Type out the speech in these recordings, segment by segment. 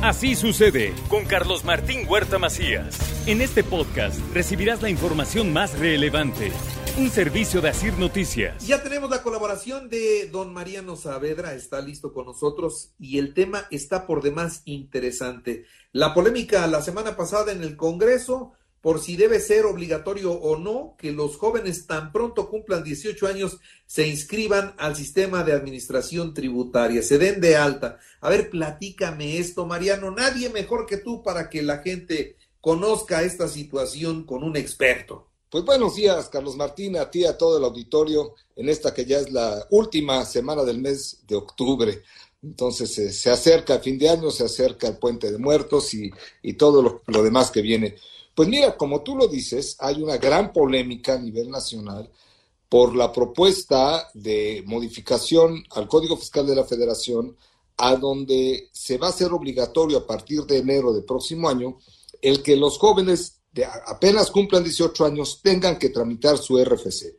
Así sucede con Carlos Martín Huerta Macías. En este podcast recibirás la información más relevante. Un servicio de Asir Noticias. Ya tenemos la colaboración de don Mariano Saavedra, está listo con nosotros y el tema está por demás interesante. La polémica la semana pasada en el Congreso por si debe ser obligatorio o no que los jóvenes tan pronto cumplan 18 años se inscriban al sistema de administración tributaria, se den de alta. A ver, platícame esto, Mariano. Nadie mejor que tú para que la gente conozca esta situación con un experto. Pues buenos días, Carlos Martín, a ti, a todo el auditorio, en esta que ya es la última semana del mes de octubre. Entonces eh, se acerca el fin de año, se acerca el puente de muertos y, y todo lo, lo demás que viene. Pues mira, como tú lo dices, hay una gran polémica a nivel nacional por la propuesta de modificación al Código Fiscal de la Federación, a donde se va a hacer obligatorio a partir de enero del próximo año el que los jóvenes de apenas cumplan 18 años tengan que tramitar su RFC.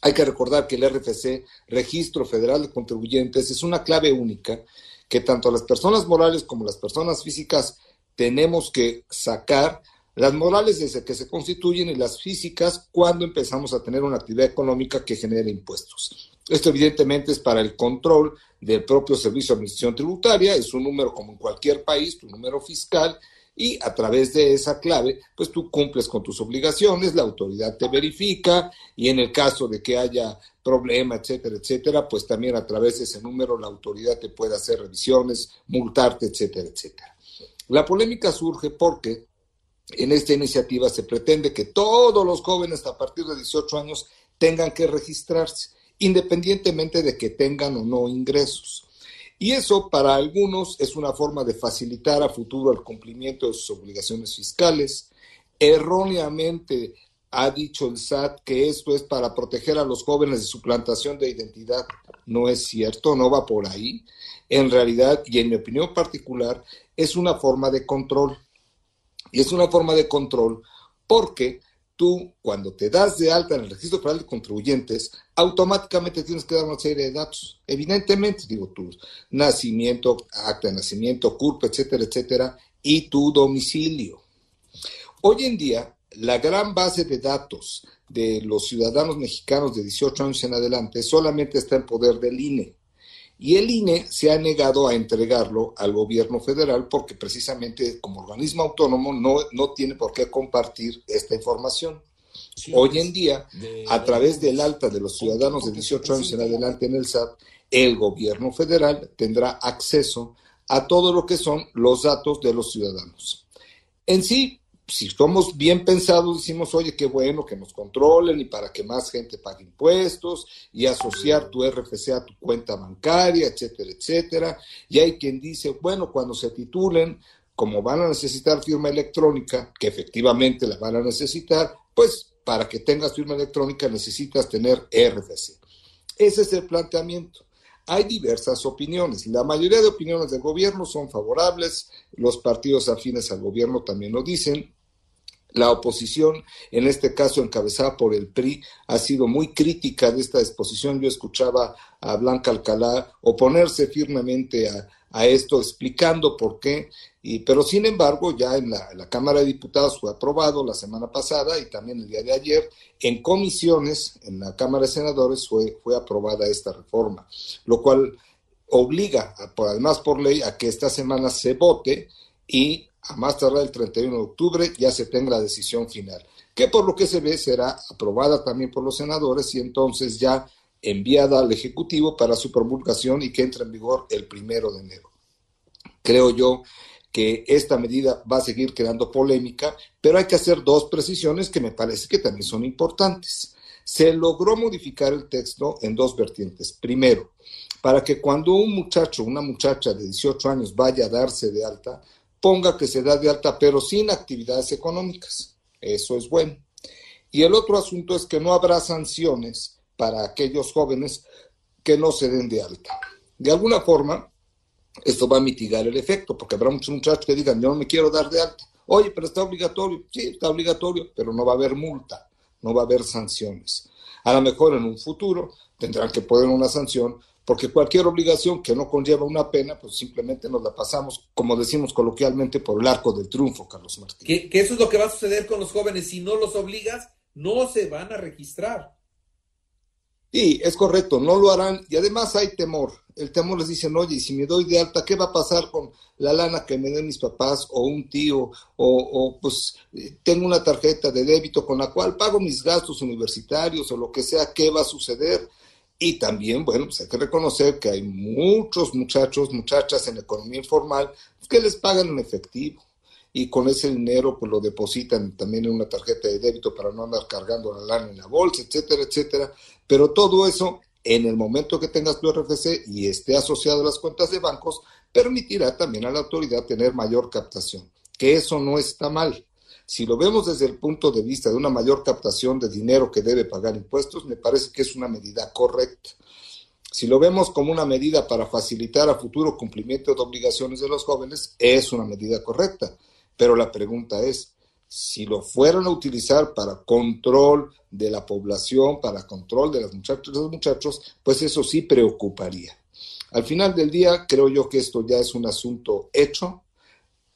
Hay que recordar que el RFC, Registro Federal de Contribuyentes, es una clave única que tanto las personas morales como las personas físicas tenemos que sacar las morales desde que se constituyen y las físicas cuando empezamos a tener una actividad económica que genere impuestos. Esto evidentemente es para el control del propio Servicio de Administración Tributaria, es un número como en cualquier país, tu número fiscal, y a través de esa clave, pues tú cumples con tus obligaciones, la autoridad te verifica y en el caso de que haya problema, etcétera, etcétera, pues también a través de ese número la autoridad te puede hacer revisiones, multarte, etcétera, etcétera. La polémica surge porque en esta iniciativa se pretende que todos los jóvenes a partir de 18 años tengan que registrarse, independientemente de que tengan o no ingresos. Y eso para algunos es una forma de facilitar a futuro el cumplimiento de sus obligaciones fiscales. Erróneamente ha dicho el SAT que esto es para proteger a los jóvenes de su plantación de identidad. No es cierto, no va por ahí. En realidad, y en mi opinión particular, es una forma de control y es una forma de control porque tú, cuando te das de alta en el registro federal de contribuyentes, automáticamente tienes que dar una serie de datos. Evidentemente, digo, tu nacimiento, acta de nacimiento, CURP, etcétera, etcétera, y tu domicilio. Hoy en día, la gran base de datos de los ciudadanos mexicanos de 18 años en adelante solamente está en poder del INE. Y el INE se ha negado a entregarlo al gobierno federal porque precisamente como organismo autónomo no, no tiene por qué compartir esta información. Hoy en día, a través del alta de los ciudadanos de 18 años en adelante en el SAT, el gobierno federal tendrá acceso a todo lo que son los datos de los ciudadanos. En sí, si somos bien pensados, decimos, oye, qué bueno que nos controlen y para que más gente pague impuestos y asociar tu RFC a tu cuenta bancaria, etcétera, etcétera. Y hay quien dice, bueno, cuando se titulen, como van a necesitar firma electrónica, que efectivamente la van a necesitar, pues para que tengas firma electrónica necesitas tener RFC. Ese es el planteamiento. Hay diversas opiniones. La mayoría de opiniones del gobierno son favorables, los partidos afines al gobierno también lo dicen, la oposición, en este caso encabezada por el PRI, ha sido muy crítica de esta disposición. Yo escuchaba a Blanca Alcalá oponerse firmemente a, esto, explicando por qué, y, pero sin embargo ya en la, Cámara de Diputados fue aprobado la semana pasada y también el día de ayer, en comisiones, en la Cámara de Senadores fue, fue aprobada esta reforma, lo cual obliga, además por ley, a que esta semana se vote y a más tardar el 31 de octubre ya se tenga la decisión final, que por lo que se ve será aprobada también por los senadores y entonces ya enviada al Ejecutivo para su promulgación y que entre en vigor el primero de enero. Creo yo que esta medida va a seguir creando polémica, pero hay que hacer dos precisiones que me parece que también son importantes. Se logró modificar el texto en dos vertientes. Primero, para que cuando un muchacho, una muchacha de 18 años vaya a darse de alta, ponga que se da de alta, pero sin actividades económicas. Eso es bueno. Y el otro asunto es que no habrá sanciones para aquellos jóvenes que no se den de alta. De alguna forma, esto va a mitigar el efecto, porque habrá muchos muchachos que digan, yo no me quiero dar de alta. Oye, pero está obligatorio. Sí, está obligatorio, pero no va a haber multa, no va a haber sanciones. A lo mejor en un futuro tendrán que poner una sanción porque cualquier obligación que no conlleva una pena, pues simplemente nos la pasamos, como decimos coloquialmente, por el arco del triunfo, Carlos Martín. Que, que eso es lo que va a suceder con los jóvenes. Si no los obligas, no se van a registrar. Sí, es correcto, no lo harán y además hay temor. El temor les dicen, oye, si me doy de alta, ¿qué va a pasar con la lana que me den mis papás o un tío? O, pues tengo una tarjeta de débito con la cual pago mis gastos universitarios o lo que sea, ¿qué va a suceder? Y también, bueno, pues hay que reconocer que hay muchos muchachos, muchachas en la economía informal que les pagan en efectivo y con ese dinero pues lo depositan también en una tarjeta de débito para no andar cargando la lana en la bolsa, etcétera, etcétera. Pero todo eso, en el momento que tengas tu RFC y esté asociado a las cuentas de bancos, permitirá también a la autoridad tener mayor captación, que eso no está mal. Si lo vemos desde el punto de vista de una mayor captación de dinero que debe pagar impuestos, me parece que es una medida correcta. Si lo vemos como una medida para facilitar a futuro cumplimiento de obligaciones de los jóvenes, es una medida correcta. Pero la pregunta es, si lo fueran a utilizar para control de la población, para control de las muchachas, los muchachos, pues eso sí preocuparía. Al final del día, creo yo que esto ya es un asunto hecho,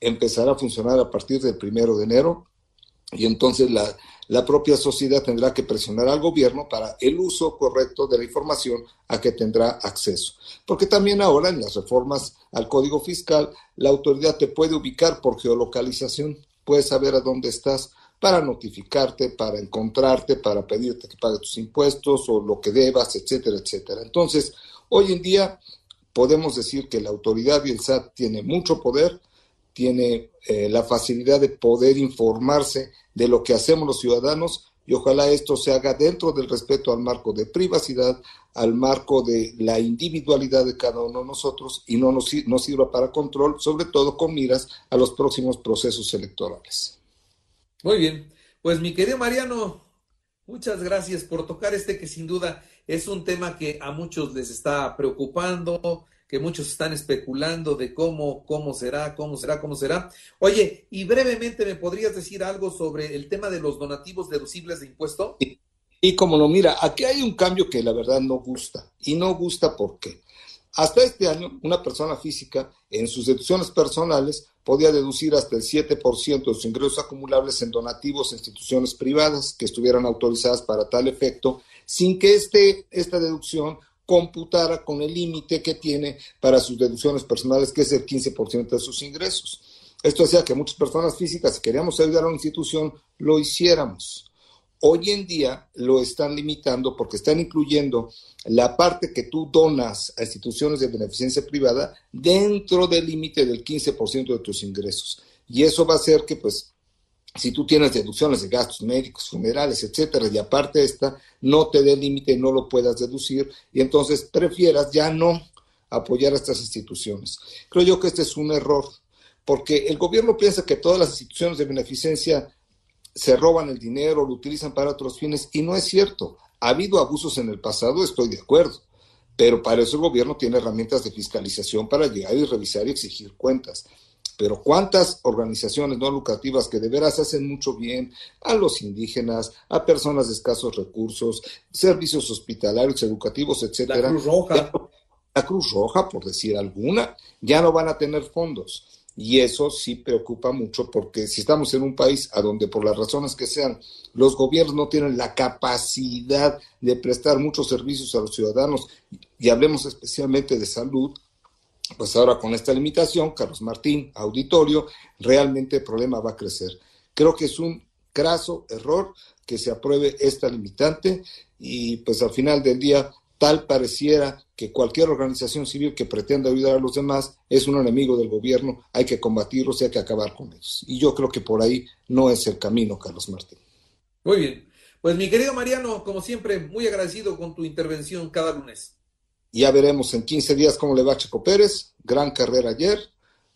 empezará a funcionar a partir del primero de enero y entonces la, la propia sociedad tendrá que presionar al gobierno para el uso correcto de la información a que tendrá acceso. Porque también ahora en las reformas al Código Fiscal, la autoridad te puede ubicar por geolocalización, puedes saber a dónde estás para notificarte, para encontrarte, para pedirte que pagues tus impuestos o lo que debas, etcétera, etcétera. Entonces, hoy en día podemos decir que la autoridad y el SAT tiene mucho poder, tiene eh, la facilidad de poder informarse de lo que hacemos los ciudadanos y ojalá esto se haga dentro del respeto al marco de privacidad, al marco de la individualidad de cada uno de nosotros y no nos, sirva para control, sobre todo con miras a los próximos procesos electorales. Muy bien, pues mi querido Mariano, muchas gracias por tocar este que sin duda es un tema que a muchos les está preocupando, que muchos están especulando de cómo, cómo será, cómo será, cómo será. Oye, y brevemente me podrías decir algo sobre el tema de los donativos deducibles de impuesto. Y, como lo mira, aquí hay un cambio que la verdad no gusta. Y no gusta porque hasta este año una persona física en sus deducciones personales podía deducir hasta el 7% de sus ingresos acumulables en donativos a instituciones privadas que estuvieran autorizadas para tal efecto, sin que este, esta deducción computara con el límite que tiene para sus deducciones personales, que es el 15% de sus ingresos. Esto hacía que muchas personas físicas, si queríamos ayudar a una institución, lo hiciéramos. Hoy en día lo están limitando porque están incluyendo la parte que tú donas a instituciones de beneficencia privada dentro del límite del 15% de tus ingresos. Y eso va a hacer que, pues, si tú tienes deducciones de gastos médicos, funerales, etcétera, y aparte esta, no te dé límite, no lo puedas deducir, y entonces prefieras ya no apoyar a estas instituciones. Creo yo que este es un error, porque el gobierno piensa que todas las instituciones de beneficencia se roban el dinero, lo utilizan para otros fines, y no es cierto. Ha habido abusos en el pasado, estoy de acuerdo, pero para eso el gobierno tiene herramientas de fiscalización para llegar y revisar y exigir cuentas. Pero cuántas organizaciones no lucrativas que de veras hacen mucho bien a los indígenas, a personas de escasos recursos, servicios hospitalarios, educativos, etcétera. La Cruz Roja. La Cruz Roja, por decir alguna, ya no van a tener fondos. Y eso sí preocupa mucho porque si estamos en un país a donde por las razones que sean los gobiernos no tienen la capacidad de prestar muchos servicios a los ciudadanos y hablemos especialmente de salud, pues ahora con esta limitación, Carlos Martín, auditorio, realmente el problema va a crecer. Creo que es un graso error que se apruebe esta limitante y pues al final del día tal pareciera que cualquier organización civil que pretenda ayudar a los demás es un enemigo del gobierno, hay que combatirlos y hay que acabar con ellos. Y yo creo que por ahí no es el camino, Carlos Martín. Muy bien. Pues mi querido Mariano, como siempre, muy agradecido con tu intervención cada lunes. Ya veremos en 15 días cómo le va a Checo Pérez. Gran carrera ayer.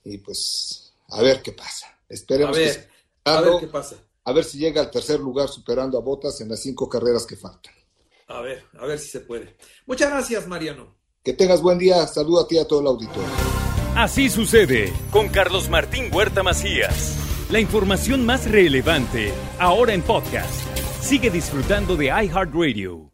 Y pues a ver qué pasa. Esperemos a ver, a ver qué pasa. A ver si llega al tercer lugar superando a Botas en las cinco carreras que faltan. A ver, a ver si se puede. Muchas gracias, Mariano. Que tengas buen día. Saludo a ti y a todo el auditorio. Así sucede con Carlos Martín Huerta Macías. La información más relevante ahora en podcast. Sigue disfrutando de iHeartRadio.